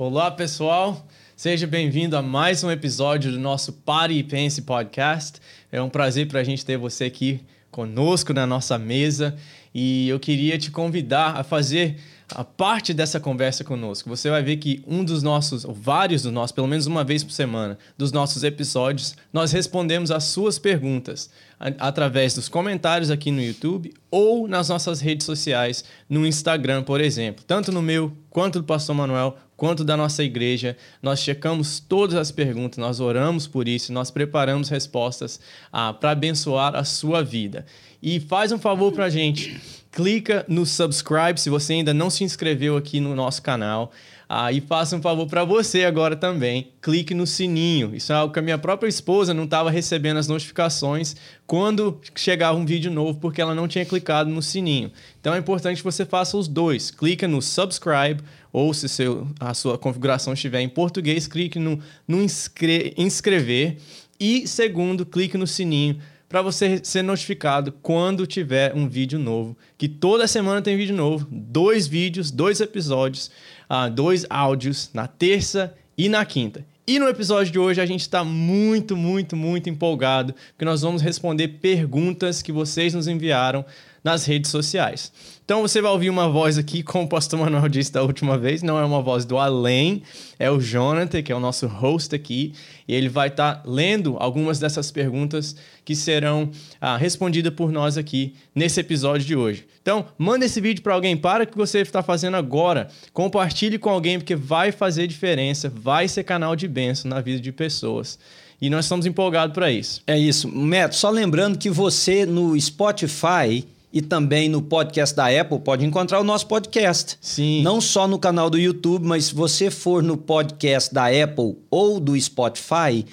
Olá, pessoal. Seja bem-vindo a mais um episódio do nosso Pare e Pense podcast. É um prazer para a gente ter você aqui conosco na nossa mesa e eu queria te convidar a fazer a parte dessa conversa conosco. Você vai ver que um dos nossos, ou vários dos nossos, pelo menos uma vez por semana, dos nossos episódios, nós respondemos as suas perguntas através dos comentários aqui no YouTube ou nas nossas redes sociais, no Instagram, por exemplo. Tanto no meu, quanto do Pastor Manuel, quanto da nossa igreja. Nós checamos todas as perguntas, nós oramos por isso, nós preparamos respostas ah, para abençoar a sua vida. E faz um favor para a gente clica no subscribe se você ainda não se inscreveu aqui no nosso canal. Ah, e faça um favor para você agora também, clique no sininho. Isso é algo que a minha própria esposa não estava recebendo as notificações quando chegava um vídeo novo, porque ela não tinha clicado no sininho. Então é importante que você faça os dois. Clica no subscribe, ou se seu, a sua configuração estiver em português, clique no, no inscre inscrever. E segundo, clique no sininho para você ser notificado quando tiver um vídeo novo. Que toda semana tem vídeo novo, dois vídeos, dois episódios, uh, dois áudios na terça e na quinta. E no episódio de hoje a gente está muito, muito, muito empolgado, porque nós vamos responder perguntas que vocês nos enviaram nas redes sociais. Então você vai ouvir uma voz aqui, como o pastor Manuel disse da última vez, não é uma voz do além, é o Jonathan, que é o nosso host aqui, e ele vai estar tá lendo algumas dessas perguntas que serão ah, respondidas por nós aqui nesse episódio de hoje. Então, manda esse vídeo para alguém, para o que você está fazendo agora, compartilhe com alguém, porque vai fazer diferença, vai ser canal de bênção na vida de pessoas. E nós estamos empolgados para isso. É isso. Neto, só lembrando que você no Spotify e também no podcast da Apple pode encontrar o nosso podcast. Sim. Não só no canal do YouTube, mas se você for no podcast da Apple ou do Spotify,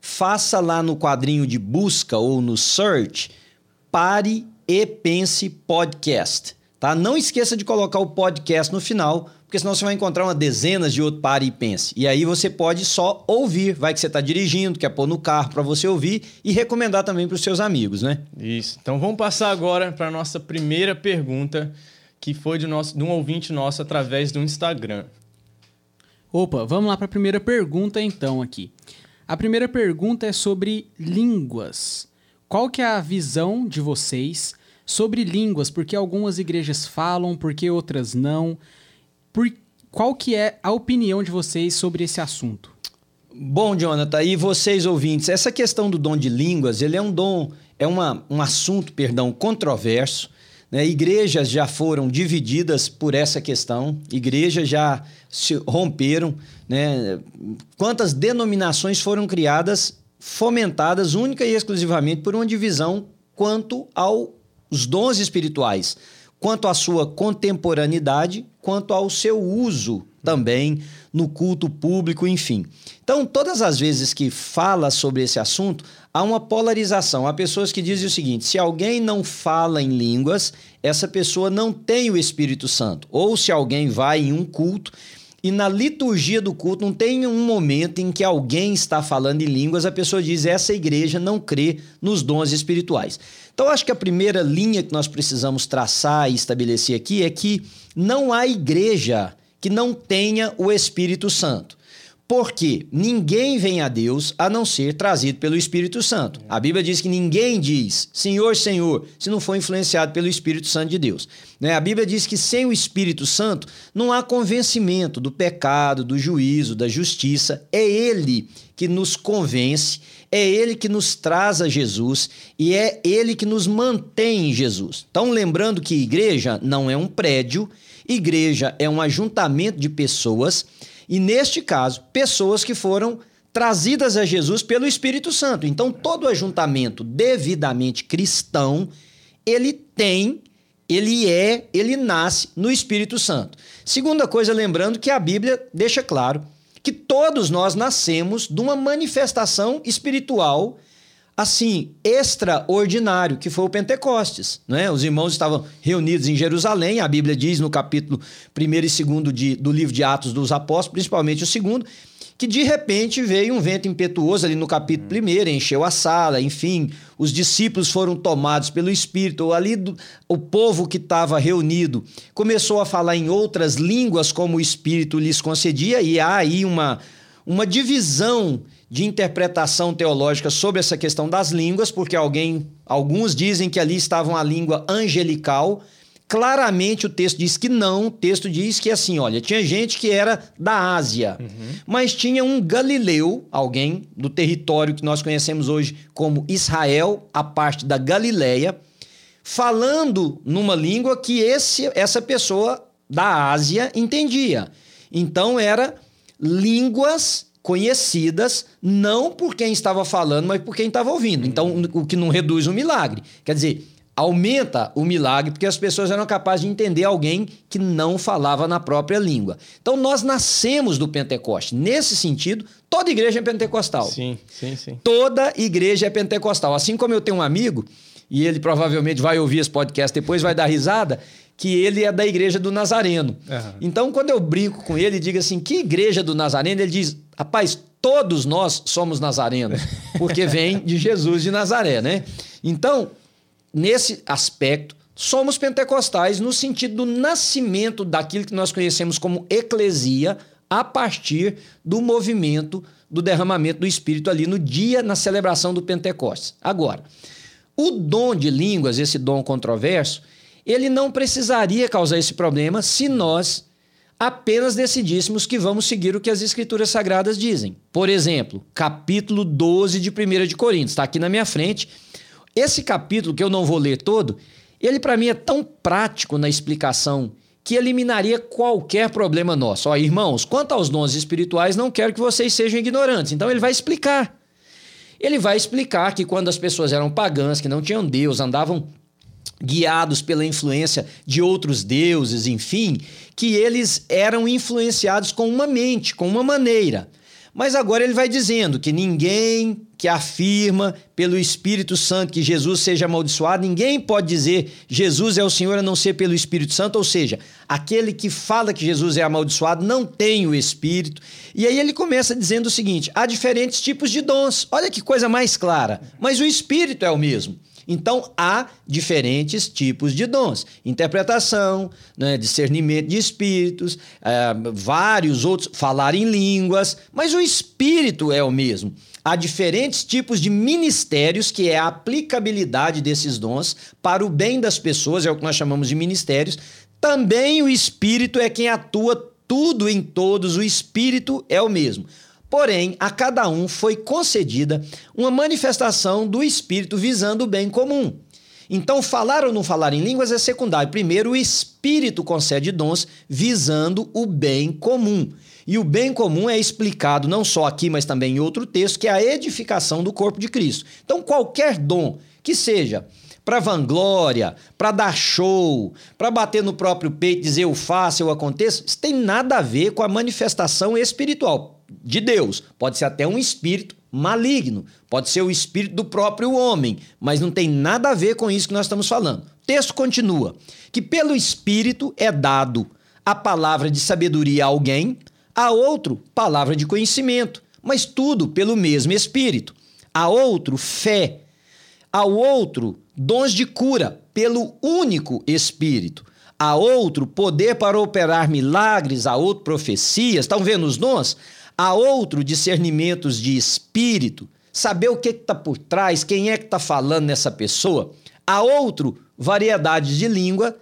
faça lá no quadrinho de busca ou no search, pare e pense podcast. Tá? Não esqueça de colocar o podcast no final, porque senão você vai encontrar uma dezenas de outro pare e pense. E aí você pode só ouvir, vai que você está dirigindo, quer pôr no carro para você ouvir e recomendar também para os seus amigos, né? Isso. Então vamos passar agora para a nossa primeira pergunta, que foi de, nosso, de um ouvinte nosso através do Instagram. Opa, vamos lá para a primeira pergunta então aqui. A primeira pergunta é sobre línguas. Qual que é a visão de vocês sobre línguas? Porque algumas igrejas falam, porque outras não? Por, qual que é a opinião de vocês sobre esse assunto? Bom, Jonathan, e vocês ouvintes, essa questão do dom de línguas, ele é um dom, é uma, um assunto, perdão, controverso. Né? Igrejas já foram divididas por essa questão, igrejas já se romperam. Né? Quantas denominações foram criadas, fomentadas única e exclusivamente por uma divisão quanto aos dons espirituais? Quanto à sua contemporaneidade, quanto ao seu uso também no culto público, enfim. Então, todas as vezes que fala sobre esse assunto, há uma polarização. Há pessoas que dizem o seguinte: se alguém não fala em línguas, essa pessoa não tem o Espírito Santo. Ou se alguém vai em um culto e na liturgia do culto não tem um momento em que alguém está falando em línguas, a pessoa diz: essa igreja não crê nos dons espirituais. Então, acho que a primeira linha que nós precisamos traçar e estabelecer aqui é que não há igreja que não tenha o Espírito Santo. Porque ninguém vem a Deus a não ser trazido pelo Espírito Santo. A Bíblia diz que ninguém diz Senhor, Senhor, se não for influenciado pelo Espírito Santo de Deus. Né? A Bíblia diz que sem o Espírito Santo não há convencimento do pecado, do juízo, da justiça. É Ele que nos convence, é Ele que nos traz a Jesus e é Ele que nos mantém em Jesus. Então, lembrando que igreja não é um prédio, igreja é um ajuntamento de pessoas e neste caso, pessoas que foram trazidas a Jesus pelo Espírito Santo. Então, todo ajuntamento devidamente cristão, ele tem, ele é, ele nasce no Espírito Santo. Segunda coisa, lembrando que a Bíblia deixa claro que todos nós nascemos de uma manifestação espiritual assim, extraordinário, que foi o Pentecostes. Né? Os irmãos estavam reunidos em Jerusalém, a Bíblia diz no capítulo 1 e 2 de, do livro de Atos dos Apóstolos, principalmente o segundo, que de repente veio um vento impetuoso ali no capítulo 1, encheu a sala, enfim, os discípulos foram tomados pelo Espírito, ou ali do, o povo que estava reunido começou a falar em outras línguas como o Espírito lhes concedia, e há aí uma, uma divisão de interpretação teológica sobre essa questão das línguas, porque alguém, alguns dizem que ali estava uma língua angelical, Claramente o texto diz que não, o texto diz que assim, olha, tinha gente que era da Ásia, uhum. mas tinha um galileu, alguém do território que nós conhecemos hoje como Israel, a parte da Galileia, falando numa língua que esse, essa pessoa da Ásia entendia. Então era línguas conhecidas não por quem estava falando, mas por quem estava ouvindo. Então, o que não reduz o milagre. Quer dizer, aumenta o milagre, porque as pessoas eram capazes de entender alguém que não falava na própria língua. Então nós nascemos do Pentecoste. Nesse sentido, toda igreja é pentecostal. Sim, sim, sim. Toda igreja é pentecostal. Assim como eu tenho um amigo, e ele provavelmente vai ouvir esse podcast depois, vai dar risada, que ele é da igreja do Nazareno. Uhum. Então, quando eu brinco com ele e digo assim, que igreja do Nazareno? Ele diz, rapaz, todos nós somos nazarenos, porque vem de Jesus de Nazaré, né? Então, nesse aspecto, somos pentecostais no sentido do nascimento daquilo que nós conhecemos como eclesia a partir do movimento do derramamento do Espírito ali no dia, na celebração do Pentecostes. Agora, o dom de línguas, esse dom controverso, ele não precisaria causar esse problema se nós apenas decidíssemos que vamos seguir o que as Escrituras Sagradas dizem. Por exemplo, capítulo 12 de 1 de Coríntios, está aqui na minha frente esse capítulo, que eu não vou ler todo, ele para mim é tão prático na explicação que eliminaria qualquer problema nosso. Ó, irmãos, quanto aos dons espirituais, não quero que vocês sejam ignorantes. Então ele vai explicar. Ele vai explicar que quando as pessoas eram pagãs, que não tinham Deus, andavam guiados pela influência de outros deuses, enfim, que eles eram influenciados com uma mente, com uma maneira. Mas agora ele vai dizendo que ninguém que afirma pelo Espírito Santo que Jesus seja amaldiçoado, ninguém pode dizer Jesus é o Senhor a não ser pelo Espírito Santo, ou seja, aquele que fala que Jesus é amaldiçoado não tem o Espírito. E aí ele começa dizendo o seguinte: há diferentes tipos de dons. Olha que coisa mais clara, mas o Espírito é o mesmo. Então há diferentes tipos de dons: interpretação, né, discernimento de espíritos, é, vários outros, falar em línguas, mas o espírito é o mesmo. Há diferentes tipos de ministérios, que é a aplicabilidade desses dons para o bem das pessoas, é o que nós chamamos de ministérios. Também o espírito é quem atua tudo em todos, o espírito é o mesmo. Porém, a cada um foi concedida uma manifestação do Espírito visando o bem comum. Então, falar ou não falar em línguas é secundário. Primeiro, o Espírito concede dons visando o bem comum. E o bem comum é explicado não só aqui, mas também em outro texto, que é a edificação do corpo de Cristo. Então, qualquer dom que seja para vanglória, para dar show, para bater no próprio peito, dizer eu faço, eu aconteço, isso tem nada a ver com a manifestação espiritual de Deus. Pode ser até um espírito maligno, pode ser o espírito do próprio homem, mas não tem nada a ver com isso que nós estamos falando. O texto continua: que pelo espírito é dado a palavra de sabedoria a alguém, a outro palavra de conhecimento, mas tudo pelo mesmo espírito. A outro fé, ao outro dons de cura pelo único espírito a outro poder para operar milagres, a outro profecias. Estão vendo os dons? a outro discernimentos de espírito, saber o que está por trás, quem é que está falando nessa pessoa, a outro variedades de língua,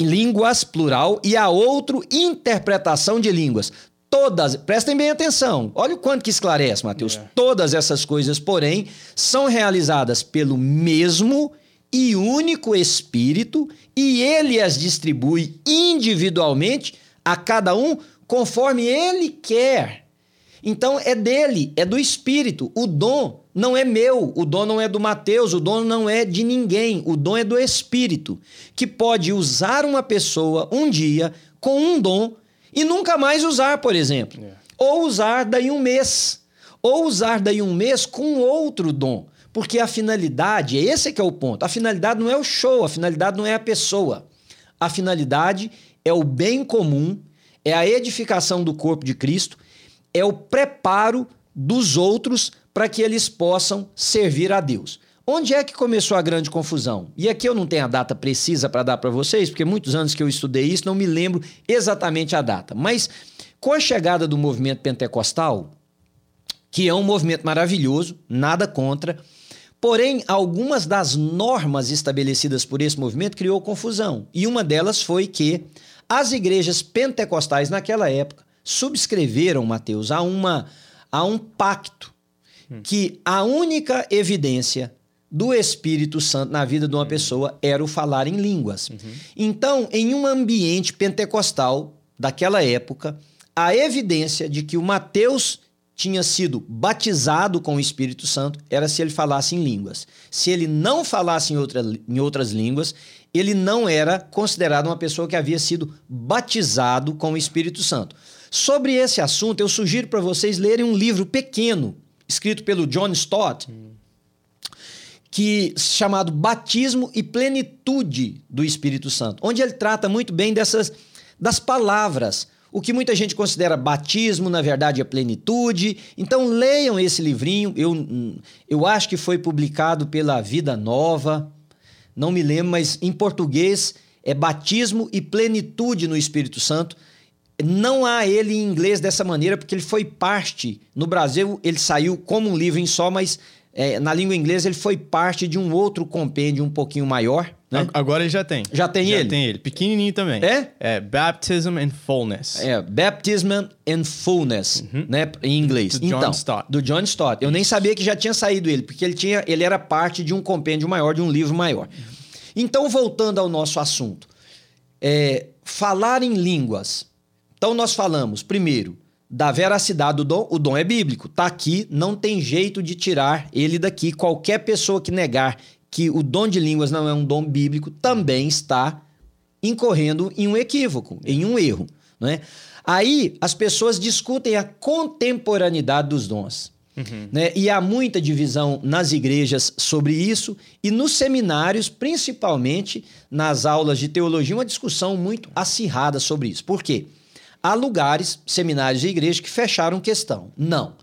línguas plural, e a outro interpretação de línguas. Todas, prestem bem atenção, olha o quanto que esclarece, Mateus. É. Todas essas coisas, porém, são realizadas pelo mesmo e único Espírito, e ele as distribui individualmente a cada um conforme ele quer. Então é dele, é do Espírito. O dom não é meu, o dom não é do Mateus, o dom não é de ninguém, o dom é do Espírito, que pode usar uma pessoa um dia com um dom e nunca mais usar, por exemplo. É. Ou usar daí um mês. Ou usar daí um mês com outro dom. Porque a finalidade, esse é que é o ponto. A finalidade não é o show, a finalidade não é a pessoa. A finalidade é o bem comum é a edificação do corpo de Cristo é o preparo dos outros para que eles possam servir a Deus. Onde é que começou a grande confusão? E aqui eu não tenho a data precisa para dar para vocês, porque muitos anos que eu estudei isso, não me lembro exatamente a data. Mas com a chegada do movimento pentecostal, que é um movimento maravilhoso, nada contra, porém algumas das normas estabelecidas por esse movimento criou confusão. E uma delas foi que as igrejas pentecostais naquela época subscreveram, Mateus, a uma a um pacto que a única evidência do Espírito Santo na vida de uma pessoa era o falar em línguas. Uhum. Então, em um ambiente pentecostal daquela época, a evidência de que o Mateus tinha sido batizado com o Espírito Santo era se ele falasse em línguas. Se ele não falasse em, outra, em outras línguas, ele não era considerado uma pessoa que havia sido batizado com o Espírito Santo. Sobre esse assunto, eu sugiro para vocês lerem um livro pequeno, escrito pelo John Stott, hum que chamado Batismo e Plenitude do Espírito Santo, onde ele trata muito bem dessas das palavras. O que muita gente considera batismo, na verdade, é plenitude. Então, leiam esse livrinho. Eu, eu acho que foi publicado pela Vida Nova. Não me lembro, mas em português é batismo e plenitude no Espírito Santo. Não há ele em inglês dessa maneira, porque ele foi parte. No Brasil, ele saiu como um livro em só, mas é, na língua inglesa ele foi parte de um outro compêndio um pouquinho maior. Né? Agora ele já tem. Já tem já ele? Já tem ele. Pequenininho também. É? É Baptism and Fullness. É, Baptism and Fullness, uhum. né? Em inglês. Do então, John Stott. Do John Stott. Eu nem sabia que já tinha saído ele, porque ele, tinha, ele era parte de um compêndio maior, de um livro maior. Então, voltando ao nosso assunto. É, falar em línguas. Então, nós falamos, primeiro, da veracidade do dom, o dom é bíblico. Tá aqui, não tem jeito de tirar ele daqui. Qualquer pessoa que negar que o dom de línguas não é um dom bíblico também está incorrendo em um equívoco, em um erro, não é? Aí as pessoas discutem a contemporaneidade dos dons. Uhum. Né? E há muita divisão nas igrejas sobre isso, e nos seminários, principalmente nas aulas de teologia, uma discussão muito acirrada sobre isso. Por quê? Há lugares, seminários e igrejas que fecharam questão. Não.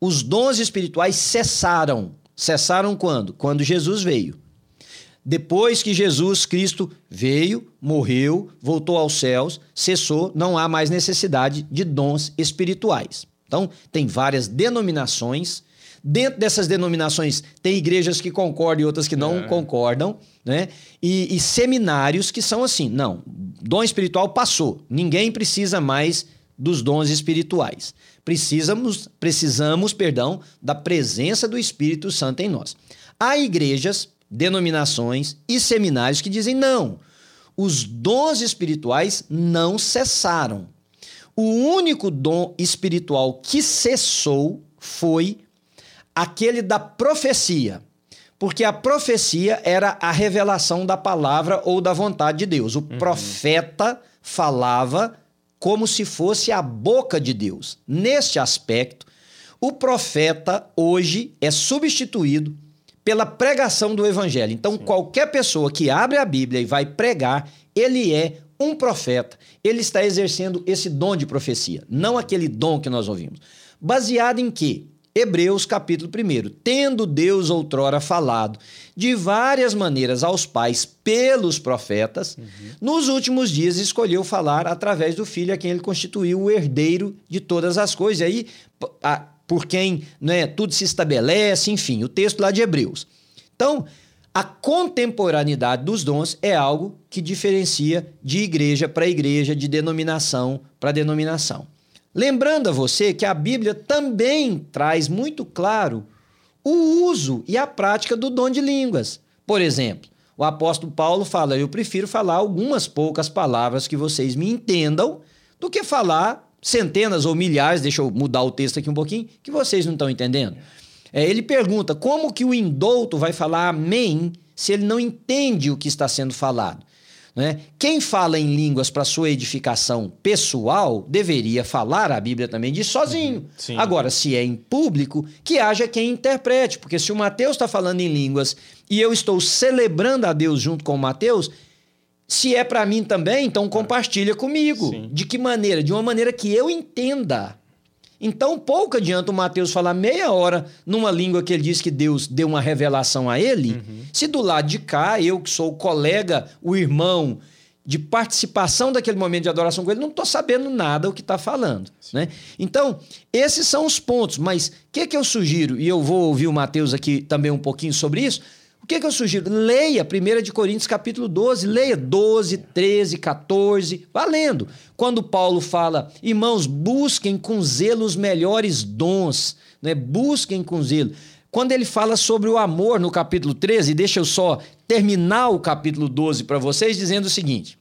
Os dons espirituais cessaram. Cessaram quando? Quando Jesus veio. Depois que Jesus Cristo veio, morreu, voltou aos céus, cessou, não há mais necessidade de dons espirituais. Então, tem várias denominações. Dentro dessas denominações, tem igrejas que concordam e outras que não é. concordam, né? E, e, seminários que são assim: não, dom espiritual passou, ninguém precisa mais dos dons espirituais. Precisamos, precisamos, perdão, da presença do Espírito Santo em nós. Há igrejas, denominações e seminários que dizem não. Os dons espirituais não cessaram. O único dom espiritual que cessou foi aquele da profecia. Porque a profecia era a revelação da palavra ou da vontade de Deus. O uhum. profeta falava como se fosse a boca de Deus. Neste aspecto, o profeta hoje é substituído pela pregação do evangelho. Então, Sim. qualquer pessoa que abre a Bíblia e vai pregar, ele é um profeta. Ele está exercendo esse dom de profecia, não aquele dom que nós ouvimos. Baseado em quê? Hebreus capítulo 1. Tendo Deus outrora falado de várias maneiras aos pais pelos profetas, uhum. nos últimos dias escolheu falar através do filho a quem ele constituiu o herdeiro de todas as coisas. E aí, a, por quem né, tudo se estabelece, enfim, o texto lá de Hebreus. Então, a contemporaneidade dos dons é algo que diferencia de igreja para igreja, de denominação para denominação. Lembrando a você que a Bíblia também traz muito claro o uso e a prática do dom de línguas. Por exemplo, o apóstolo Paulo fala: Eu prefiro falar algumas poucas palavras que vocês me entendam do que falar centenas ou milhares, deixa eu mudar o texto aqui um pouquinho, que vocês não estão entendendo. É, ele pergunta: como que o indouto vai falar amém se ele não entende o que está sendo falado? Né? Quem fala em línguas para sua edificação pessoal deveria falar, a Bíblia também diz, sozinho. Uhum, Agora, se é em público, que haja quem interprete, porque se o Mateus está falando em línguas e eu estou celebrando a Deus junto com o Mateus, se é para mim também, então compartilha comigo. Sim. De que maneira? De uma maneira que eu entenda. Então, pouco adianta o Mateus falar meia hora numa língua que ele diz que Deus deu uma revelação a ele, uhum. se do lado de cá, eu que sou o colega, o irmão de participação daquele momento de adoração com ele, não estou sabendo nada o que está falando. Né? Então, esses são os pontos. Mas o que, que eu sugiro, e eu vou ouvir o Mateus aqui também um pouquinho sobre isso, o que, que eu sugiro? Leia 1 de Coríntios capítulo 12, leia 12, 13, 14, valendo. Quando Paulo fala, irmãos, busquem com zelo os melhores dons, né? busquem com zelo. Quando ele fala sobre o amor no capítulo 13, deixa eu só terminar o capítulo 12 para vocês dizendo o seguinte: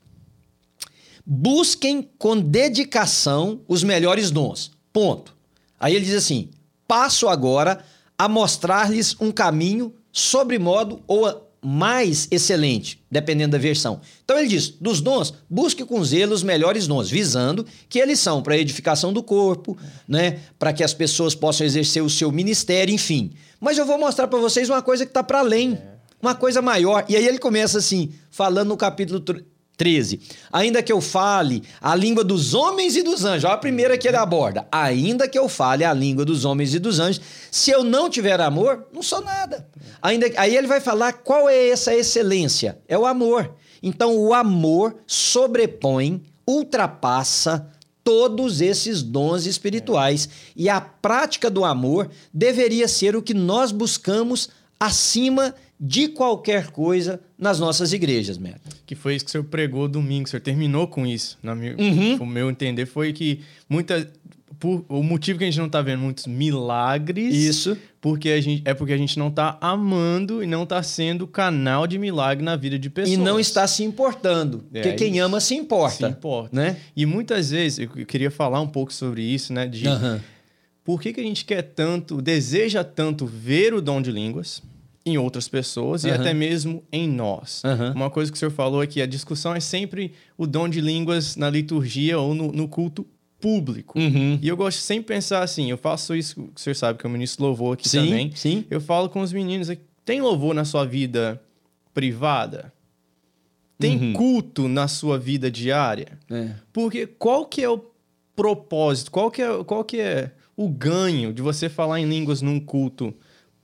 busquem com dedicação os melhores dons. Ponto. Aí ele diz assim: passo agora a mostrar-lhes um caminho sobre modo ou mais excelente, dependendo da versão. Então ele diz: dos dons, busque com zelo os melhores dons, visando que eles são para edificação do corpo, né, para que as pessoas possam exercer o seu ministério, enfim. Mas eu vou mostrar para vocês uma coisa que está para além, uma coisa maior. E aí ele começa assim, falando no capítulo 13. Ainda que eu fale a língua dos homens e dos anjos. Olha a primeira que ele aborda. Ainda que eu fale a língua dos homens e dos anjos, se eu não tiver amor, não sou nada. Ainda, aí ele vai falar qual é essa excelência. É o amor. Então o amor sobrepõe, ultrapassa todos esses dons espirituais. E a prática do amor deveria ser o que nós buscamos acima de qualquer coisa nas nossas igrejas, Mero. Que foi isso que o senhor pregou domingo, o senhor terminou com isso. Na minha, uhum. O meu entender foi que muita, por, o motivo que a gente não está vendo muitos milagres. Isso. Porque a gente, é porque a gente não está amando e não está sendo canal de milagre na vida de pessoas. E não está se importando. É, porque quem ama se importa. Se importa. Né? E muitas vezes, eu queria falar um pouco sobre isso, né? De uhum. por que, que a gente quer tanto, deseja tanto ver o dom de línguas em outras pessoas uhum. e até mesmo em nós. Uhum. Uma coisa que o senhor falou é que a discussão é sempre o dom de línguas na liturgia ou no, no culto público. Uhum. E eu gosto de sempre pensar assim, eu faço isso, o senhor sabe que eu ministro louvor aqui sim, também. Sim. Eu falo com os meninos, tem louvor na sua vida privada? Tem uhum. culto na sua vida diária? É. Porque qual que é o propósito? Qual que é, qual que é o ganho de você falar em línguas num culto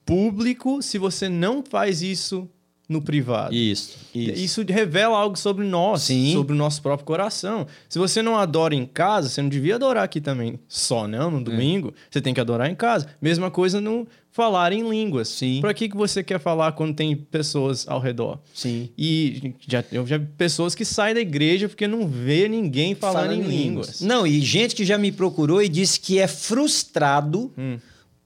público se você não faz isso no privado. Isso, isso. Isso revela algo sobre nós, Sim. sobre o nosso próprio coração. Se você não adora em casa, você não devia adorar aqui também só, não, no domingo. É. Você tem que adorar em casa. Mesma coisa no falar em línguas. Sim. Para que, que você quer falar quando tem pessoas ao redor? Sim. E já, eu já vi pessoas que saem da igreja porque não vê ninguém falando, falando em línguas. línguas. Não, e gente que já me procurou e disse que é frustrado. Hum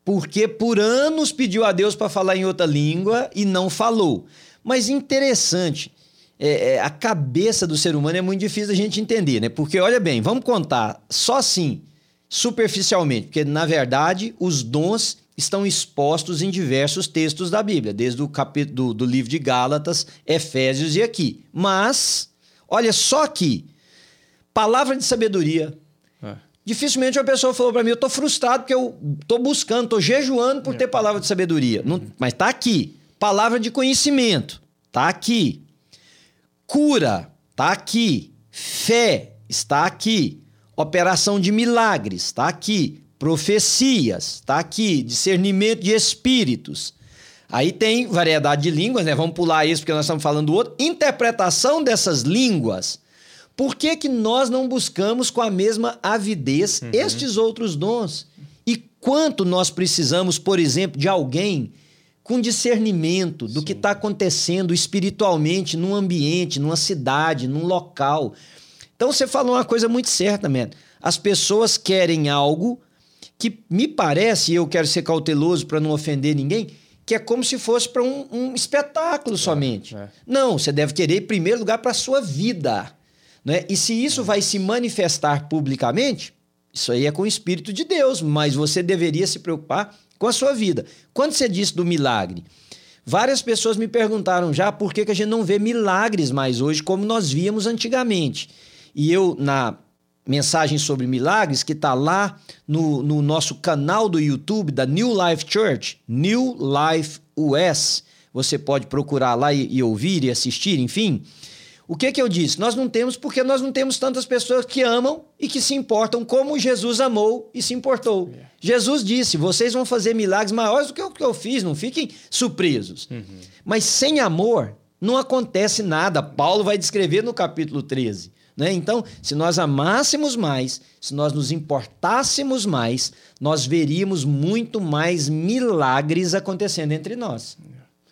porque por anos pediu a Deus para falar em outra língua e não falou. Mas interessante, é, é, a cabeça do ser humano é muito difícil a gente entender, né? Porque, olha bem, vamos contar só assim, superficialmente, porque na verdade os dons estão expostos em diversos textos da Bíblia, desde o capítulo do, livro de Gálatas, Efésios e aqui. Mas, olha só aqui, palavra de sabedoria. Dificilmente uma pessoa falou para mim, eu tô frustrado porque eu tô buscando, tô jejuando por ter é. palavra de sabedoria. Não, mas tá aqui. Palavra de conhecimento, tá aqui. Cura, tá aqui. Fé, está aqui. Operação de milagres, está aqui. Profecias, está aqui. Discernimento de espíritos. Aí tem variedade de línguas, né? Vamos pular isso porque nós estamos falando do outro. Interpretação dessas línguas por que, que nós não buscamos com a mesma avidez uhum. estes outros dons? E quanto nós precisamos, por exemplo, de alguém com discernimento do Sim. que está acontecendo espiritualmente num ambiente, numa cidade, num local. Então você falou uma coisa muito certa, man. As pessoas querem algo que me parece, e eu quero ser cauteloso para não ofender ninguém, que é como se fosse para um, um, espetáculo é, somente. É. Não, você deve querer, em primeiro lugar, para a sua vida. Né? E se isso vai se manifestar publicamente, isso aí é com o Espírito de Deus, mas você deveria se preocupar com a sua vida. Quando você disse do milagre, várias pessoas me perguntaram já por que, que a gente não vê milagres mais hoje como nós víamos antigamente. E eu, na mensagem sobre milagres, que está lá no, no nosso canal do YouTube da New Life Church, New Life US, você pode procurar lá e, e ouvir e assistir, enfim. O que que eu disse? Nós não temos porque nós não temos tantas pessoas que amam e que se importam como Jesus amou e se importou. É. Jesus disse: vocês vão fazer milagres maiores do que o que eu fiz, não fiquem surpresos. Uhum. Mas sem amor não acontece nada. Paulo vai descrever no capítulo 13. Né? Então, se nós amássemos mais, se nós nos importássemos mais, nós veríamos muito mais milagres acontecendo entre nós.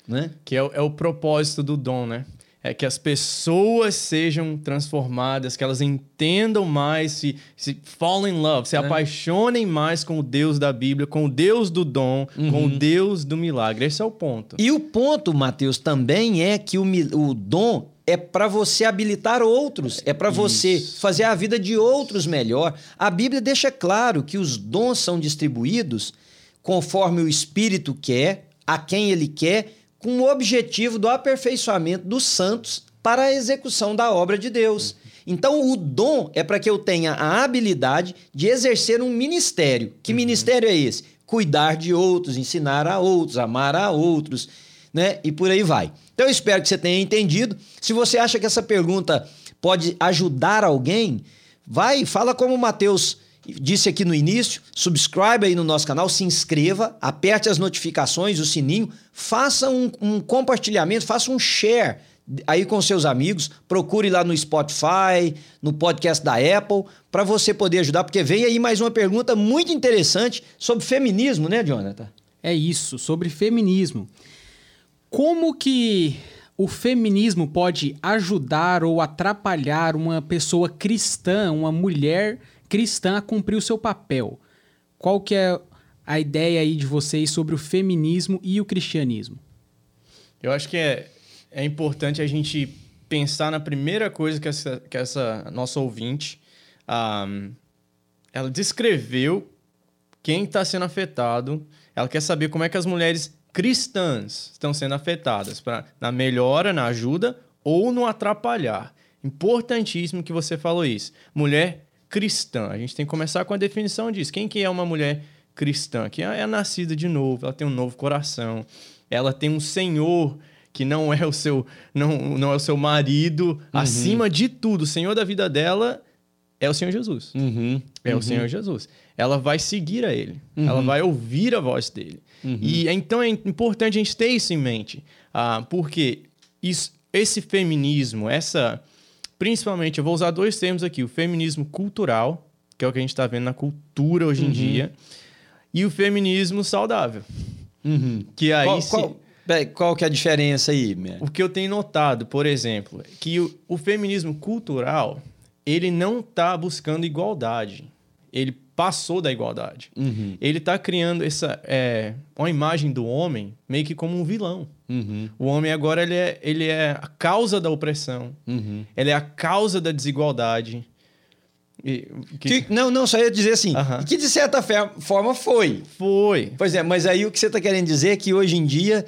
Né? Que é, é o propósito do dom, né? É que as pessoas sejam transformadas, que elas entendam mais, se, se fall in love, É. se apaixonem mais com o Deus da Bíblia, com o Deus do dom, com o Deus do milagre. Esse é o ponto. E o ponto, Mateus, também é que o, o dom é para você habilitar outros, é para você fazer a vida de outros melhor. A Bíblia deixa claro que os dons são distribuídos conforme o Espírito quer, a quem ele quer, com o objetivo do aperfeiçoamento dos santos para a execução da obra de Deus. Então, o dom é para que eu tenha a habilidade de exercer um ministério. Que ministério é esse? Cuidar de outros, ensinar a outros, amar a outros, né? E por aí vai. Então, eu espero que você tenha entendido. Se você acha que essa pergunta pode ajudar alguém, vai, fala como o Mateus disse aqui no início, subscribe aí no nosso canal, se inscreva, aperte as notificações, o sininho, faça um, um compartilhamento, faça um share aí com seus amigos, procure lá no Spotify, no podcast da Apple, para você poder ajudar, porque vem aí mais uma pergunta muito interessante sobre feminismo, né, Jonathan? É isso, sobre feminismo. Como que o feminismo pode ajudar ou atrapalhar uma pessoa cristã, uma mulher cristã a cumprir o seu papel? Qual que é a ideia aí de vocês sobre o feminismo e o cristianismo? Eu acho que é, é importante a gente pensar na primeira coisa que essa, que essa nossa ouvinte ahm, ela descreveu quem está sendo afetado. Ela quer saber como é que as mulheres cristãs estão sendo afetadas pra, na melhora, na ajuda ou no atrapalhar. Importantíssimo que você falou isso. Mulher cristã. A gente tem que começar com a definição disso. Quem que é uma mulher cristã? Que é, é nascida de novo, ela tem um novo coração, ela tem um Senhor que não é o seu não, não é o seu marido, acima de tudo, o Senhor da vida dela é o Senhor Jesus. Uhum. É o Senhor Jesus. Ela vai seguir a Ele. Ela vai ouvir a voz dele. E então é importante a gente ter isso em mente. ah, porque isso, esse feminismo, essa. Principalmente, eu vou usar dois termos aqui: o feminismo cultural, que é o que a gente está vendo na cultura hoje em dia, e o feminismo saudável. Uhum. Que aí. Qual, se- qual, peraí, qual que é a diferença aí, Mer? o que eu tenho notado, por exemplo, é que o, o feminismo cultural, ele não está buscando igualdade. Ele passou da igualdade. Uhum. Ele está criando essa é, uma imagem do homem meio que como um vilão. Uhum. O homem agora ele é, ele é a causa da opressão. Uhum. Ele é a causa da desigualdade. E, que, Que- não, não, só ia dizer assim, Aham. que de certa forma foi. foi. Pois é, mas aí o que você está querendo dizer é que hoje em dia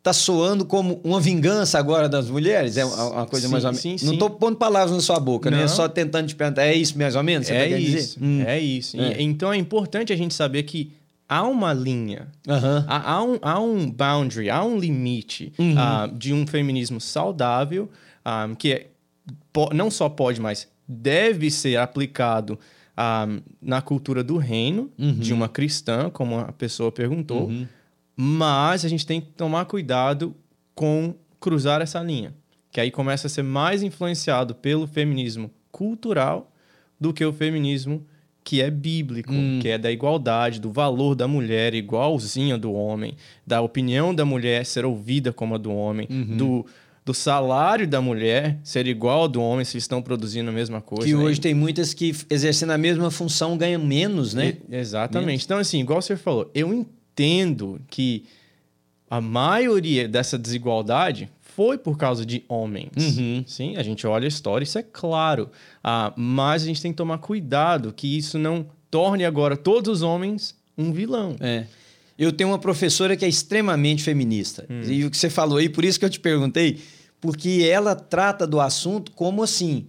está soando como uma vingança agora das mulheres? É uma coisa Sim, mais ou menos. sim, não estou pondo palavras na sua boca, né? Só tentando te perguntar, é isso mais ou menos? Você tá É dizer? isso. Hum. É isso. É. então é importante a gente saber que há uma linha Aham. Há, há um, há um boundary, há um limite Uhum. ah, de um feminismo saudável ah, que é- po- não só pode, mas deve ser aplicado ah, na cultura do reino Uhum. de uma cristã, como a pessoa perguntou, mas a gente tem que tomar cuidado com cruzar essa linha, que aí começa a ser mais influenciado pelo feminismo cultural do que o feminismo que é bíblico, que é da igualdade, do valor da mulher igualzinha do homem, da opinião da mulher ser ouvida como a do homem, do, do salário da mulher ser igual ao do homem se estão produzindo a mesma coisa. Que né? hoje tem muitas que exercendo a mesma função ganham menos, né? E- exatamente. Então, assim, igual você falou, eu entendo que a maioria dessa desigualdade foi por causa de homens. Uhum. Sim, a gente olha a história, isso é claro. Ah, mas a gente tem que tomar cuidado que isso não torne agora todos os homens um vilão. É. Eu tenho uma professora que é extremamente feminista. Hum. E o que você falou aí, por isso que eu te perguntei, porque ela trata do assunto como assim.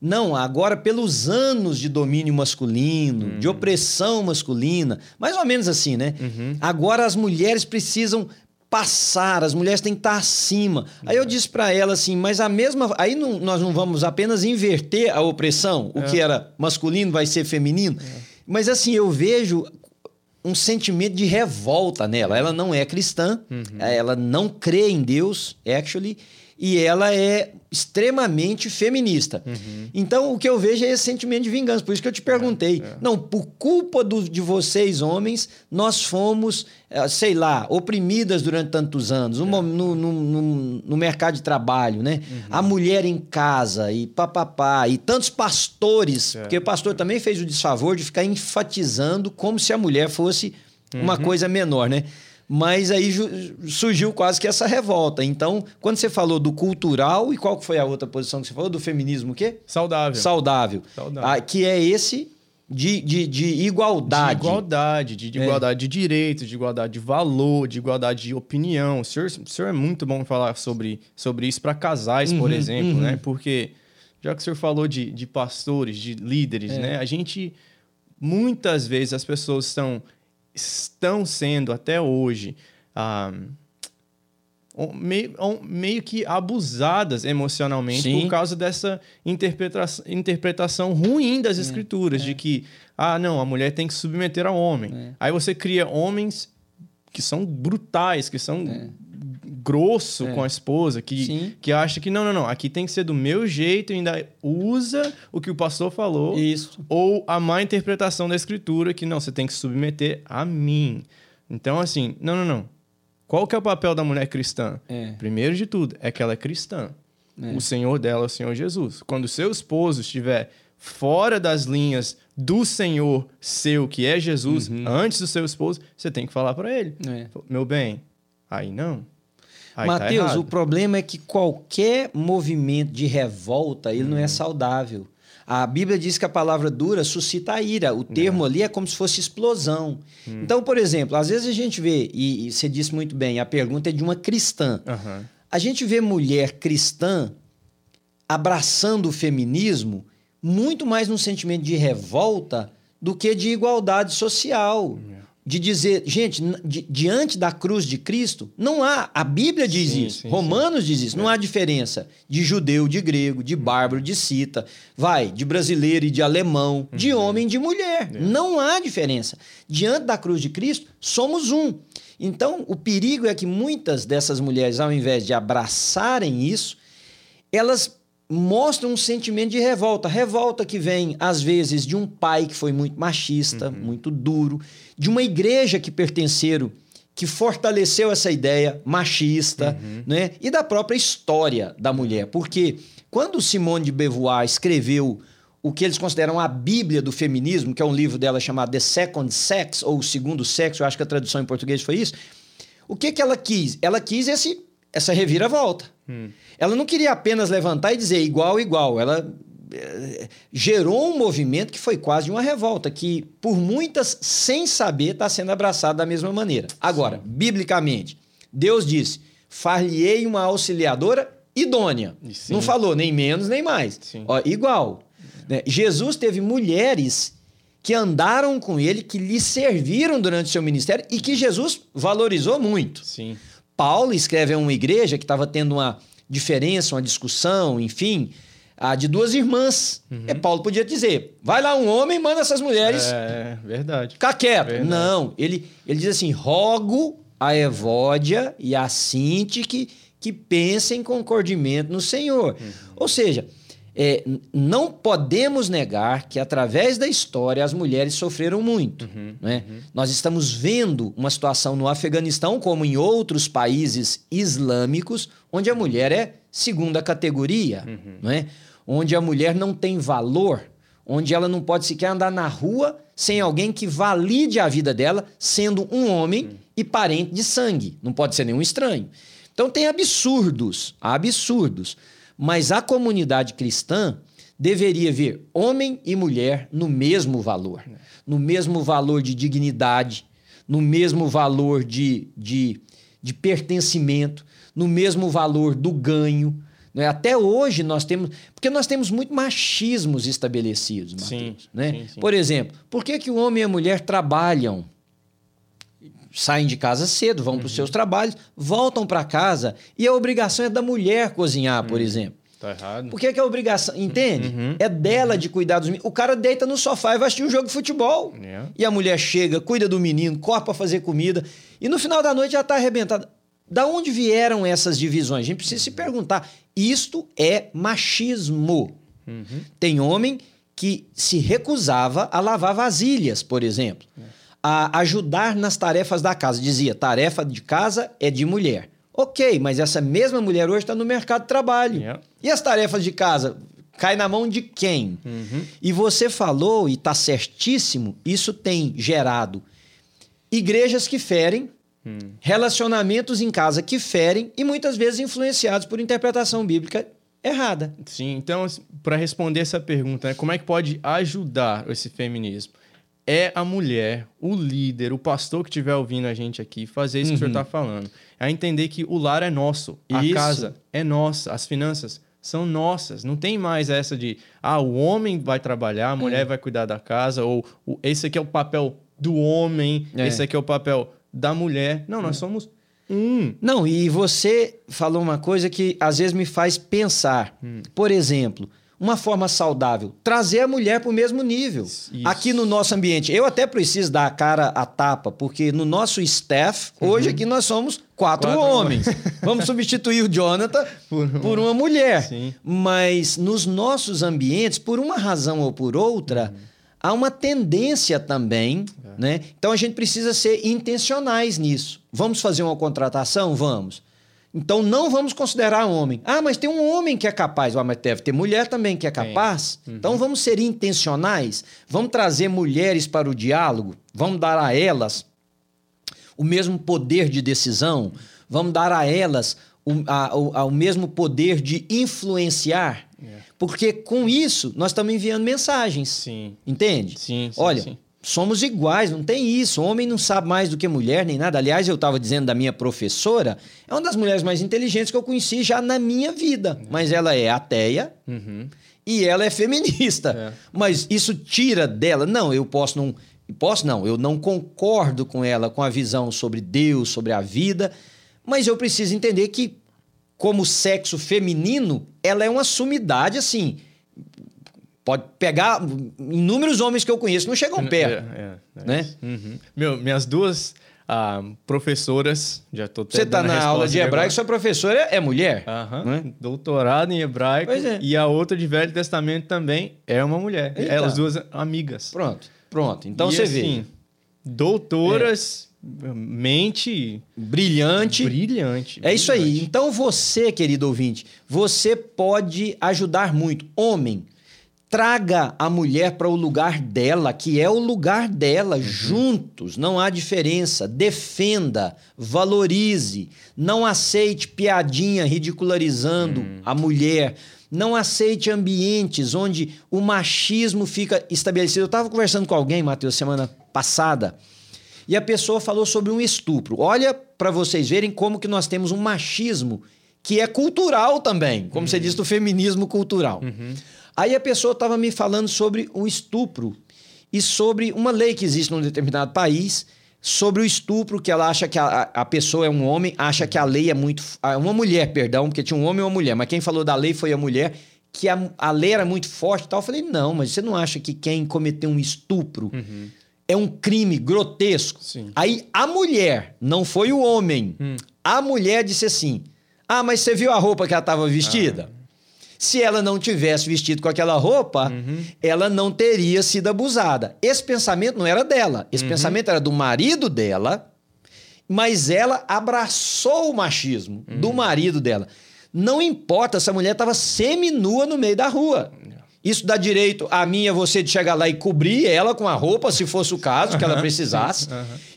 Não, agora pelos anos de domínio masculino, de opressão masculina, mais ou menos assim, né? Agora as mulheres precisam passar, as mulheres têm que estar acima. Aí eu disse para ela assim, mas a mesma. Aí não, nós não vamos apenas inverter a opressão, o que era masculino vai ser feminino. Mas assim, eu vejo um sentimento de revolta nela. Ela não é cristã, ela não crê em Deus, actually, e ela é extremamente feminista. Então, o que eu vejo é esse sentimento de vingança. Por isso que eu te perguntei. Não, por culpa do- de vocês, homens, nós fomos, eh, sei lá, oprimidas durante tantos anos, no, mo- no, no, no- no mercado de trabalho, né? A mulher em casa e papapá, e tantos pastores, porque o pastor também fez o desfavor de ficar enfatizando como se a mulher fosse uma coisa menor, né? Mas aí surgiu quase que essa revolta. Então, quando você falou do cultural, e qual foi a outra posição que você falou? Do feminismo o quê? Saudável. Saudável. Saudável. Ah, que é esse de, de, de igualdade. De igualdade, de, de É. igualdade de direitos, de igualdade de valor, de igualdade de opinião. O senhor, o senhor é muito bom falar sobre, sobre isso para casais, por Uhum, exemplo, uhum. né? Porque, já que o senhor falou de, de pastores, de líderes, É. né? A gente, muitas vezes, as pessoas estão, estão sendo, até hoje, ah, meio, meio que abusadas emocionalmente Sim. por causa dessa interpretação, interpretação ruim das escrituras, de que, ah, não, a mulher tem que submeter ao homem. É. Aí você cria homens que são brutais, que são grosso É. com a esposa, que, Sim. que acha que, não, não, não, aqui tem que ser do meu jeito e ainda usa o que o pastor falou. Isso. Ou a má interpretação da escritura, que não, você tem que se submeter a mim. Então, assim, não, não, não. Qual que é o papel da mulher cristã? É. Primeiro de tudo, é que ela é cristã. É. O Senhor dela é o Senhor Jesus. Quando o seu esposo estiver fora das linhas do Senhor seu, que é Jesus, Uhum. antes do seu esposo, você tem que falar para ele. É. Meu bem, aí não. Aí tá o problema é que qualquer movimento de revolta, ele não Uhum. é saudável. A Bíblia diz que a palavra dura suscita a ira. O termo ali é como se fosse explosão. Hum. Então, por exemplo, às vezes a gente vê, e, e você disse muito bem, a pergunta é de uma cristã. Aham. A gente vê mulher cristã abraçando o feminismo muito mais num sentimento de revolta do que de igualdade social. De dizer, gente, di- diante da cruz de Cristo, não há. A Bíblia diz Sim, isso, sim, Romanos diz isso. Não há diferença de judeu, de grego, de bárbaro, de cita, vai, de brasileiro e de alemão, de homem e de mulher. Não há diferença. Diante da cruz de Cristo, somos um. Então, o perigo é que muitas dessas mulheres, ao invés de abraçarem isso, elas mostram um sentimento de revolta. Revolta que vem, às vezes, de um pai que foi muito machista, muito duro, de uma igreja que pertenceram, que fortaleceu essa ideia machista, né? e da própria história da mulher. Porque quando Simone de Beauvoir escreveu o que eles consideram a Bíblia do feminismo, que é um livro dela chamado The Second Sex, ou O Segundo Sexo, eu acho que a tradução em português foi isso, o que, que ela quis? Ela quis esse, essa reviravolta. Ela não queria apenas levantar e dizer igual, igual. Ela eh, gerou um movimento que foi quase uma revolta, que por muitas, sem saber, está sendo abraçado da mesma maneira. Agora, biblicamente, Deus disse: far-lhe-ei uma auxiliadora idônea. Sim. Não falou nem menos nem mais. Sim. Ó, igual. né? Jesus teve mulheres que andaram com ele, que lhe serviram durante o seu ministério e que Jesus valorizou muito. Sim. Paulo escreve a uma igreja que estava tendo uma diferença, uma discussão, enfim, a de duas irmãs. É, Paulo podia dizer: vai lá um homem e manda essas mulheres É, verdade. ficar quieto. Verdade. Não, ele, ele diz assim: rogo a Evódia e a Sinti que, pensem concordimento no Senhor. Ou seja, é, não podemos negar que através da história as mulheres sofreram muito. né? Nós estamos vendo uma situação no Afeganistão, como em outros países islâmicos, onde a mulher é segunda categoria, né? onde a mulher não tem valor, onde ela não pode sequer andar na rua sem alguém que valide a vida dela, sendo um homem e parente de sangue. Não pode ser nenhum estranho. Então tem absurdos, absurdos. Mas a comunidade cristã deveria ver homem e mulher no mesmo valor, no mesmo valor de dignidade, no mesmo valor de, de, de pertencimento, no mesmo valor do ganho. Né? Até hoje nós temos. Porque nós temos muito machismos estabelecidos, Mateus, Sim, né? sim, sim. Por exemplo, por que, que o homem e a mulher trabalham saem de casa cedo, vão para os seus trabalhos, voltam para casa e a obrigação é da mulher cozinhar, por exemplo. Tá errado. Por que, que é a obrigação? Entende? É dela de cuidar dos meninos. O cara deita no sofá e vai assistir um jogo de futebol. É. E a mulher chega, cuida do menino, corre pra fazer comida. E no final da noite já tá arrebentada. Da onde vieram essas divisões? A gente precisa se perguntar. Isto é machismo. Tem homem que se recusava a lavar vasilhas, por exemplo. A ajudar nas tarefas da casa. Dizia, tarefa de casa é de mulher. Ok, mas essa mesma mulher hoje está no mercado de trabalho. Yeah. E as tarefas de casa? Cai na mão de quem? E você falou, e está certíssimo, isso tem gerado igrejas que ferem, relacionamentos em casa que ferem e muitas vezes influenciados por interpretação bíblica errada. Sim, então, para responder essa pergunta, né, como é que pode ajudar esse feminismo? É a mulher, o líder, o pastor que estiver ouvindo a gente aqui, fazer isso que o senhor está falando. É entender que o lar é nosso, a Isso. casa é nossa, as finanças são nossas. Não tem mais essa de, ah, o homem vai trabalhar, a mulher vai cuidar da casa, ou o- esse aqui é o papel do homem, É. esse aqui é o papel da mulher. Não, nós somos um. Não, e você falou uma coisa que às vezes me faz pensar. Por exemplo, uma forma saudável, trazer a mulher para o mesmo nível. Isso. Aqui no nosso ambiente. Eu até preciso dar a cara a tapa, porque no nosso staff, hoje aqui nós somos quatro, Quatro homens. Vamos substituir o Jonathan Por por uma- mulher. Sim. Mas nos nossos ambientes, por uma razão ou por outra, há uma tendência também, né? Então a gente precisa ser intencionais nisso. Vamos fazer uma contratação? Vamos. Então não vamos considerar homem. Ah, mas tem um homem que é capaz. Ah, mas deve ter mulher também que é capaz. Então vamos ser intencionais. Vamos trazer mulheres para o diálogo. Vamos dar a elas o mesmo poder de decisão, vamos dar a elas o, a- o- a- o mesmo poder de influenciar, porque com isso nós estamos enviando mensagens. Sim. Entende? Sim, sim, Olha, sim. Somos iguais, não tem isso. Homem não sabe mais do que mulher nem nada. Aliás, eu estava dizendo da minha professora, é uma das mulheres mais inteligentes que eu conheci já na minha vida. Mas ela é ateia Uhum. e ela é feminista. É. Mas isso tira dela. Não, eu posso não. Posso não, eu não concordo com ela, com a visão sobre Deus, sobre a vida, mas eu preciso entender que, como sexo feminino, ela é uma sumidade assim. Pode pegar inúmeros homens que eu conheço, não chegam perto. É, é, é né? Uhum. Meu, minhas duas ah, professoras, já até Você está na aula de hebraico, agora. sua professora é mulher. Aham. né? Doutorado em hebraico. Pois é. E a outra de Velho Testamento também é uma mulher. Eita. Elas duas amigas. Pronto, pronto. Então E, você assim, vê. Doutoras, mente Brilhante. brilhante. É isso aí. brilhante. Então você, querido ouvinte, você pode ajudar muito. Homem, traga a mulher para o lugar dela, que é o lugar dela, juntos, não há diferença. Defenda, valorize, não aceite piadinha ridicularizando a mulher. Não aceite ambientes onde o machismo fica estabelecido. Eu estava conversando com alguém, Matheus, semana passada, e a pessoa falou sobre um estupro. Olha para vocês verem como que nós temos um machismo que é cultural também, como você disse, do feminismo cultural. Aí a pessoa estava me falando sobre o estupro e sobre uma lei que existe num determinado país sobre o estupro, que ela acha que a, a pessoa é um homem, acha que a lei é muito... ah, Uma mulher, perdão, porque tinha um homem e uma mulher, mas quem falou da lei foi a mulher, que a, a lei era muito forte e tal. Eu falei, não, mas você não acha que quem cometeu um estupro é um crime grotesco? Sim. Aí a mulher, não foi o homem, a mulher disse assim: Ah, mas você viu a roupa que ela estava vestida? Se ela não tivesse vestido com aquela roupa, ela não teria sido abusada. Esse pensamento não era dela. Esse pensamento era do marido dela, mas ela abraçou o machismo do marido dela. Não importa se a mulher estava seminua no meio da rua. Isso dá direito a mim e a você de chegar lá e cobrir ela com a roupa, se fosse o caso que ela precisasse.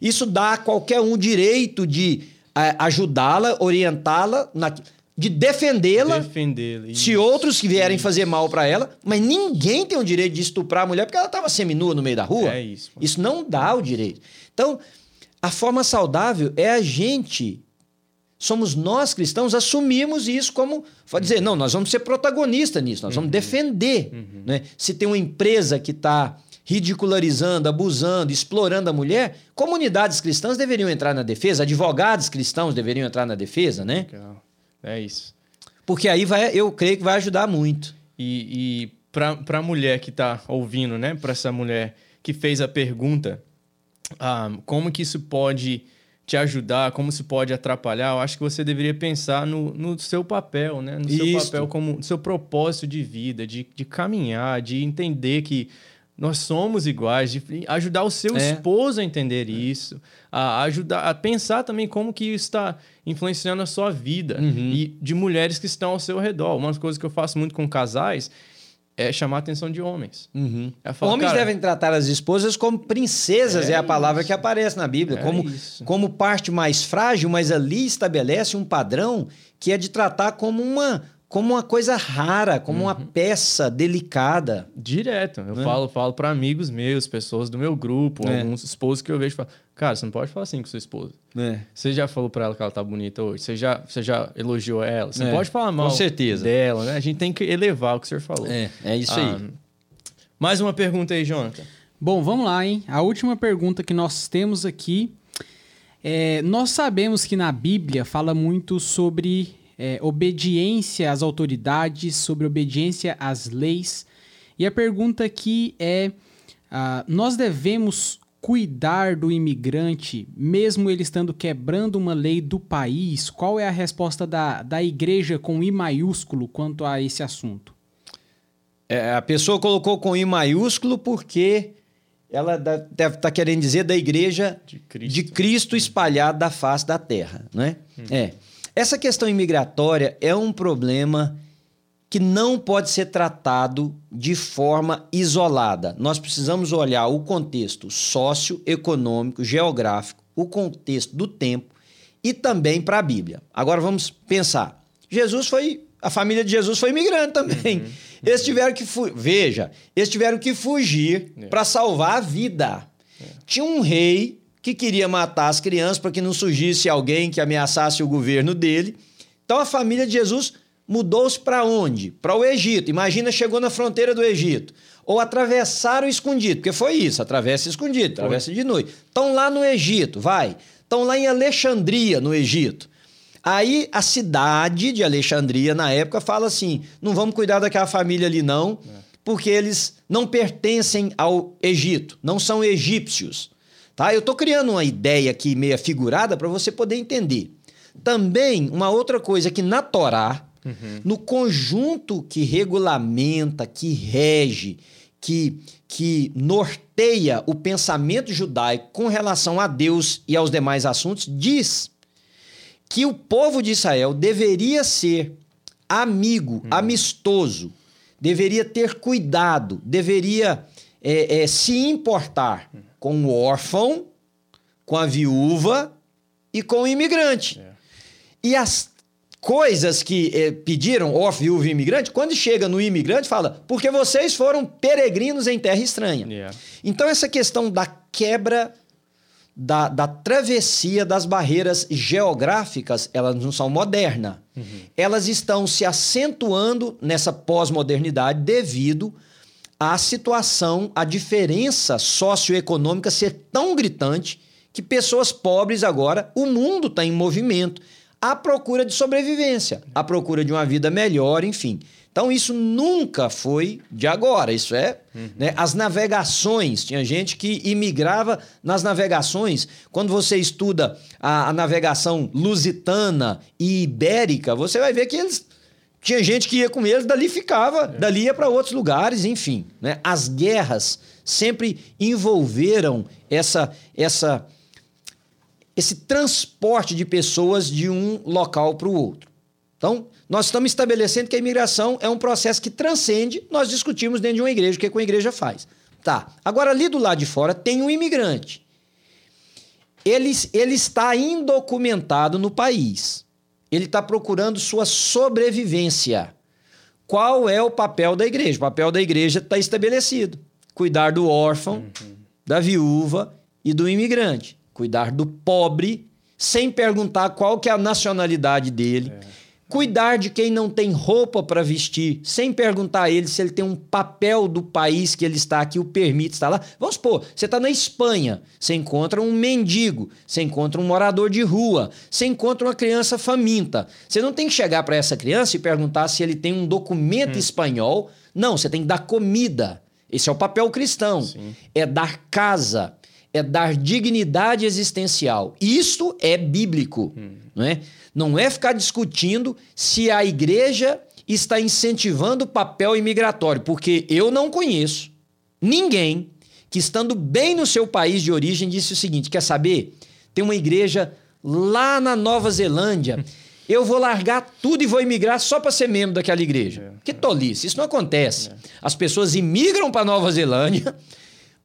Isso dá a qualquer um direito de eh, ajudá-la, orientá-la, na- de defendê-la Defendê-la. se Isso. outros que vierem fazer mal pra ela, mas ninguém tem o direito de estuprar a mulher porque ela estava seminua no meio da rua. É isso, mano. Isso não dá o direito. Então, a forma saudável é a gente, somos nós cristãos, assumimos isso como, pode dizer, não, nós vamos ser protagonista nisso, nós vamos defender. Né? Se tem uma empresa que está ridicularizando, abusando, explorando a mulher, comunidades cristãs deveriam entrar na defesa, advogados cristãos deveriam entrar na defesa, né? Legal. É isso. Porque aí vai, eu creio que vai ajudar muito. E, e para a mulher que está ouvindo, né? Para essa mulher que fez a pergunta, ah, como que isso pode te ajudar, como isso pode atrapalhar, eu acho que você deveria pensar no, no seu papel, né? No seu Isso. papel como no seu propósito de vida, de, de caminhar, de entender que nós somos iguais, de ajudar o seu É. esposo a entender isso, a ajudar a pensar também como que isso está influenciando a sua vida Uhum. e de mulheres que estão ao seu redor. Uma das coisas que eu faço muito com casais é chamar a atenção de homens. É falar, Homens devem tratar as esposas como princesas, é, É a palavra isso. que aparece na Bíblia, É como, isso. como parte mais frágil, mas ali estabelece um padrão que é de tratar como uma, como uma coisa rara, como Uhum. uma peça delicada. Direto. Eu Né? falo, falo para amigos meus, pessoas do meu grupo, É. alguns esposos que eu vejo, falo, cara, você não pode falar assim com sua esposa. É. Você já falou para ela que ela tá bonita hoje? Você já, você já elogiou ela? Você É, pode falar mal com certeza. dela, né? A gente tem que elevar o que o senhor falou. É, é isso Ah, aí. Mais uma pergunta aí, Jonathan. Bom, vamos lá, hein? A última pergunta que nós temos aqui é: nós sabemos que na Bíblia fala muito sobre é, obediência às autoridades, sobre obediência às leis. E a pergunta aqui é: ah, nós devemos cuidar do imigrante, mesmo ele estando quebrando uma lei do país? Qual é a resposta da, da igreja com I maiúsculo quanto a esse assunto? É, a pessoa colocou com I maiúsculo porque ela deve estar querendo dizer da igreja De Cristo. de Cristo espalhado da face da terra, né? É. Essa questão imigratória é um problema que não pode ser tratado de forma isolada. Nós precisamos olhar o contexto socioeconômico, geográfico, o contexto do tempo e também para a Bíblia. Agora vamos pensar. Jesus foi, a família de Jesus foi imigrante também. Eles tiveram que veja, eles tiveram que fugir É. para salvar a vida. Tinha um rei que queria matar as crianças para que não surgisse alguém que ameaçasse o governo dele. Então a família de Jesus mudou-se para onde? Para o Egito. Imagina, chegou na fronteira do Egito. Ou atravessaram escondido, porque foi isso, atravessa escondido, atravessa de noite. Estão lá no Egito, vai. Estão lá em Alexandria, no Egito. Aí a cidade de Alexandria, na época, fala assim: não vamos cuidar daquela família ali, não, porque eles não pertencem ao Egito, não são egípcios. Tá? Eu estou criando uma ideia aqui meia figurada para você poder entender. Também, uma outra coisa que na Torá, no conjunto que regulamenta, que rege, que, que norteia o pensamento judaico com relação a Deus e aos demais assuntos, diz que o povo de Israel deveria ser amigo, amistoso, deveria ter cuidado, deveria é, é, se importar com o órfão, com a viúva e com o imigrante. E as coisas que eh, pediram, órfão, viúva e imigrante, quando chega no imigrante, fala, porque vocês foram peregrinos em terra estranha. Yeah. Então, essa questão da quebra, da, da travessia das barreiras geográficas, elas não são modernas. Elas estão se acentuando nessa pós-modernidade devido à situação, à diferença socioeconômica ser tão gritante que pessoas pobres agora, o mundo está em movimento à procura de sobrevivência, à procura de uma vida melhor, enfim. Então isso nunca foi de agora, isso é, né, as navegações, tinha gente que imigrava nas navegações. Quando você estuda a, a navegação lusitana e ibérica, você vai ver que eles tinha gente que ia com eles, dali ficava, dali ia para outros lugares, enfim. Né? As guerras sempre envolveram essa, essa, esse transporte de pessoas de um local para o outro. Então, nós estamos estabelecendo que a imigração é um processo que transcende, nós discutimos dentro de uma igreja o que, que uma igreja faz. Tá. Agora, ali do lado de fora, tem um imigrante. Ele, ele está indocumentado no país. Ele está procurando sua sobrevivência. Qual é o papel da igreja? O papel da igreja está estabelecido: cuidar do órfão, da viúva e do imigrante. Cuidar do pobre, sem perguntar qual que é a nacionalidade dele. Cuidar de quem não tem roupa para vestir, sem perguntar a ele se ele tem um papel do país que ele está que o permite estar lá. Vamos supor, você está na Espanha, você encontra um mendigo, você encontra um morador de rua, você encontra uma criança faminta. Você não tem que chegar para essa criança e perguntar se ele tem um documento hum. espanhol. Não, você tem que dar comida. Esse é o papel cristão. Sim. É dar casa, é dar dignidade existencial. Isto é bíblico, hum. não é? Não é ficar discutindo se a igreja está incentivando o papel imigratório, porque eu não conheço ninguém que, estando bem no seu país de origem, disse o seguinte: quer saber? Tem uma igreja lá na Nova Zelândia. Eu vou largar tudo e vou imigrar só para ser membro daquela igreja. É, que tolice, isso não acontece. É. As pessoas imigram para Nova Zelândia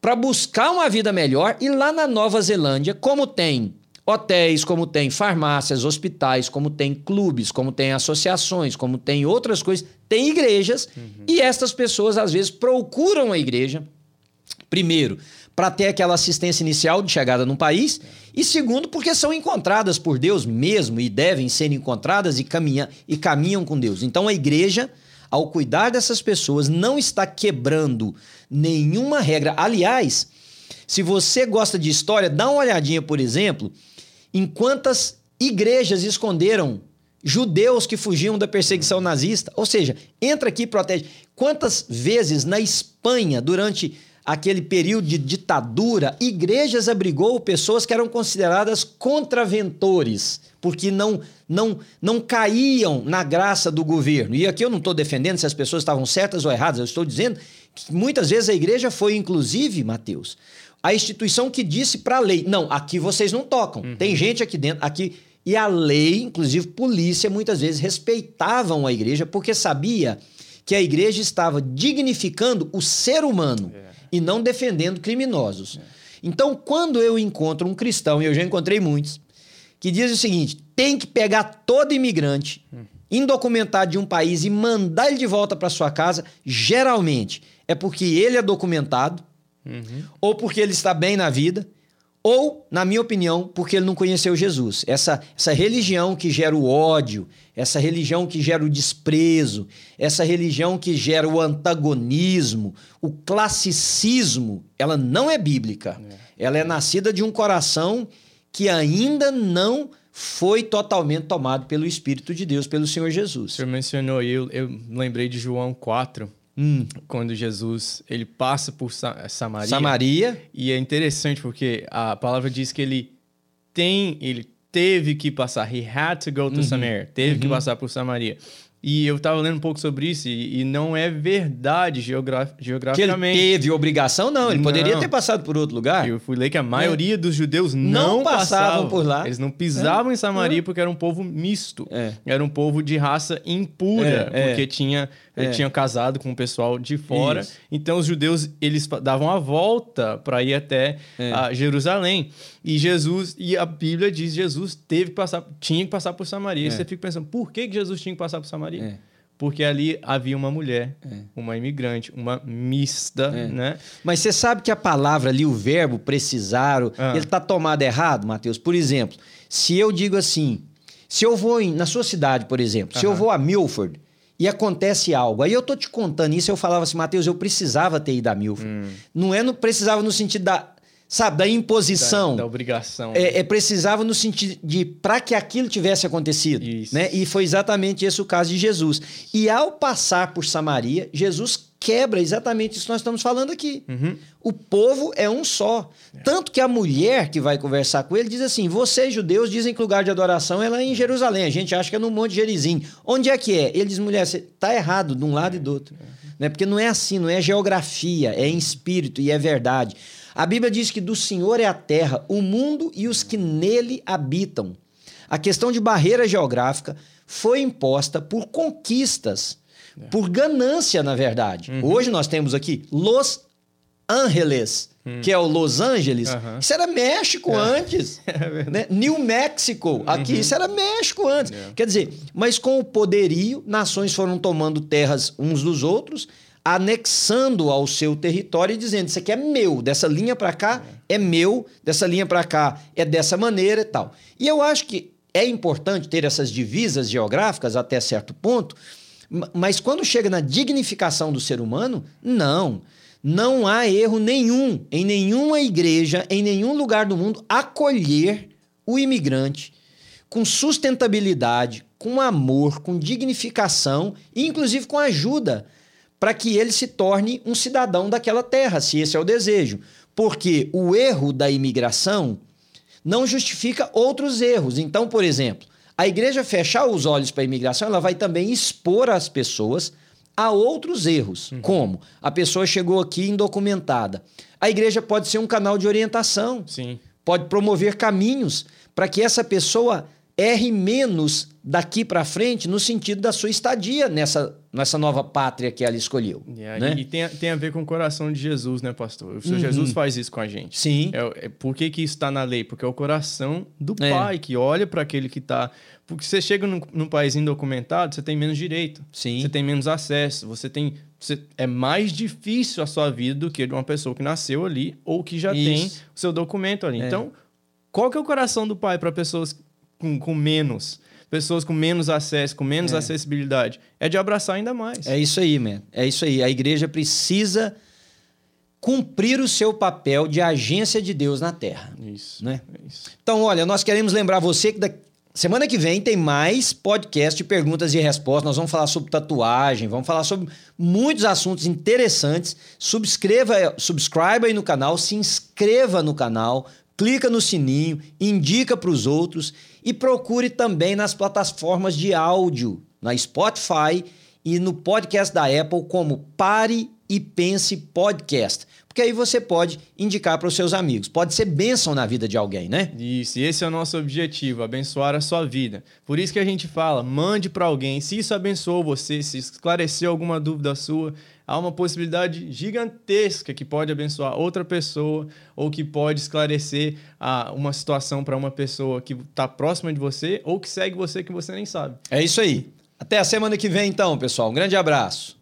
para buscar uma vida melhor e lá na Nova Zelândia, como tem hotéis, como tem farmácias, hospitais, como tem clubes, como tem associações, como tem outras coisas, tem igrejas uhum. e estas pessoas às vezes procuram a igreja, primeiro, para ter aquela assistência inicial de chegada num país, e segundo, porque são encontradas por Deus mesmo e devem ser encontradas e, caminha, e caminham com Deus. Então a igreja, ao cuidar dessas pessoas, não está quebrando nenhuma regra. Aliás, se você gosta de história, dá uma olhadinha, por exemplo, em quantas igrejas esconderam judeus que fugiam da perseguição nazista. Ou seja, entra aqui e protege. Quantas vezes na Espanha, durante aquele período de ditadura, igrejas abrigou pessoas que eram consideradas contraventores, porque não, não, não caíam na graça do governo. E aqui eu não estou defendendo se as pessoas estavam certas ou erradas, eu estou dizendo que muitas vezes a igreja foi, inclusive, Mateus, a instituição que disse para a lei: não, aqui vocês não tocam. Uhum. Tem gente aqui dentro, aqui. E a lei, inclusive polícia, muitas vezes respeitavam a igreja porque sabia que a igreja estava dignificando o ser humano é. e não defendendo criminosos. É. Então, quando eu encontro um cristão, e eu já encontrei muitos, que diz o seguinte: tem que pegar todo imigrante uhum. indocumentado de um país e mandar ele de volta para sua casa, geralmente é porque ele é documentado, Uhum. Ou porque ele está bem na vida, ou, na minha opinião, porque ele não conheceu Jesus. Essa, essa religião que gera o ódio, essa religião que gera o desprezo, essa religião que gera o antagonismo, o classicismo, ela não é bíblica. É. Ela é nascida de um coração que ainda não foi totalmente tomado pelo Espírito de Deus, pelo Senhor Jesus. O senhor mencionou, eu, eu lembrei de João 4, Hum. Quando Jesus ele passa por Samaria. Samaria. E é interessante porque a palavra diz que ele tem, ele teve que passar. He had to go to uhum. Samaria. Teve uhum. que passar por Samaria. E eu estava lendo um pouco sobre isso e, e não é verdade geograf, geograficamente. Que ele teve obrigação, não. Ele não. poderia ter passado por outro lugar. Eu fui ler que a maioria é. dos judeus não, não passavam, por lá. Eles não pisavam é. em Samaria é. porque era um povo misto. É. Era um povo de raça impura, é, é. porque tinha é. tinha casado com o pessoal de fora. Isso. Então os judeus eles davam a volta para ir até a Jerusalém. E Jesus e a Bíblia diz Jesus teve que passar, tinha que passar por Samaria. Você fica pensando, por que Jesus tinha que passar por Samaria? Maria. É. Porque ali havia uma mulher, é. uma imigrante, uma mista, é. né? Mas você sabe que a palavra ali, o verbo precisar, ah. ele está tomado errado, Mateus? Por exemplo, se eu digo assim, se eu vou em, na sua cidade, por exemplo, se eu vou a Milford e acontece algo, aí eu tô te contando isso, eu falava assim, Mateus, eu precisava ter ido a Milford. Hum. Não é no precisava no sentido da sabe, da imposição. Da, da obrigação. É, é, precisava no sentido de para que aquilo tivesse acontecido. Isso. Né? E foi exatamente esse o caso de Jesus. E ao passar por Samaria, Jesus quebra exatamente isso que nós estamos falando aqui. Uhum. O povo é um só. É. Tanto que a mulher que vai conversar com ele diz assim: vocês, judeus, dizem que o lugar de adoração é lá em Jerusalém. A gente acha que é no Monte Gerizim. Onde é que é? Ele diz: mulher, você está errado de um lado e do outro. É. Né? Porque não é assim, não é geografia, é em espírito e é verdade. A Bíblia diz que do Senhor é a terra, o mundo e os que nele habitam. A questão de barreira geográfica foi imposta por conquistas, é. por ganância, na verdade. Uhum. Hoje nós temos aqui Los Angeles, uhum. que é o Los Angeles. Uhum. Isso era México é. antes. É né? New Mexico, aqui uhum. isso era México antes. É. Quer dizer, mas com o poderio, nações foram tomando terras uns dos outros anexando ao seu território e dizendo: Isso aqui é meu, dessa linha para cá é. é meu, dessa linha para cá é dessa maneira e tal. E eu acho que é importante ter essas divisas geográficas até certo ponto, mas quando chega na dignificação do ser humano, não. Não há erro nenhum em nenhuma igreja, em nenhum lugar do mundo, acolher o imigrante com sustentabilidade, com amor, com dignificação inclusive com ajuda para que ele se torne um cidadão daquela terra, se esse é o desejo. Porque o erro da imigração não justifica outros erros. Então, por exemplo, a igreja fechar os olhos para a imigração, ela vai também expor as pessoas a outros erros. Uhum. Como? A pessoa chegou aqui indocumentada. A igreja pode ser um canal de orientação. Sim. Pode promover caminhos para que essa pessoa erre menos daqui para frente no sentido da sua estadia nessa, nessa nova pátria que ela escolheu. Yeah, né? E tem, tem a ver com o coração de Jesus, né, pastor? O Senhor uhum. Jesus faz isso com a gente. Sim. É, é, por que, que isso está na lei? Porque é o coração do é. pai que olha para aquele que está. Porque você chega num, num, país indocumentado, você tem menos direito. Sim. Você tem menos acesso. Você tem. Você, é mais difícil a sua vida do que de uma pessoa que nasceu ali ou que já isso. tem o seu documento ali. É. Então, qual que é o coração do pai para pessoas com, com menos? Pessoas com menos acesso, com menos é. acessibilidade. É de abraçar ainda mais. É isso aí, man. É isso aí. A igreja precisa cumprir o seu papel de agência de Deus na Terra. Isso. Né? É isso. Então, olha, nós queremos lembrar você que da semana que vem tem mais podcast de perguntas e respostas. Nós vamos falar sobre tatuagem, vamos falar sobre muitos assuntos interessantes. Subscreva, subscriba aí no canal, se inscreva no canal, clica no sininho, indica para os outros e procure também nas plataformas de áudio, na Spotify e no podcast da Apple como Pare e Pense Podcast. Porque aí você pode indicar para os seus amigos. Pode ser bênção na vida de alguém, né? Isso, e esse é o nosso objetivo, abençoar a sua vida. Por isso que a gente fala, mande para alguém. Se isso abençoou você, se esclareceu alguma dúvida sua, há uma possibilidade gigantesca que pode abençoar outra pessoa ou que pode esclarecer a, uma situação para uma pessoa que está próxima de você ou que segue você que você nem sabe. É isso aí. Até a semana que vem, então, pessoal. Um grande abraço.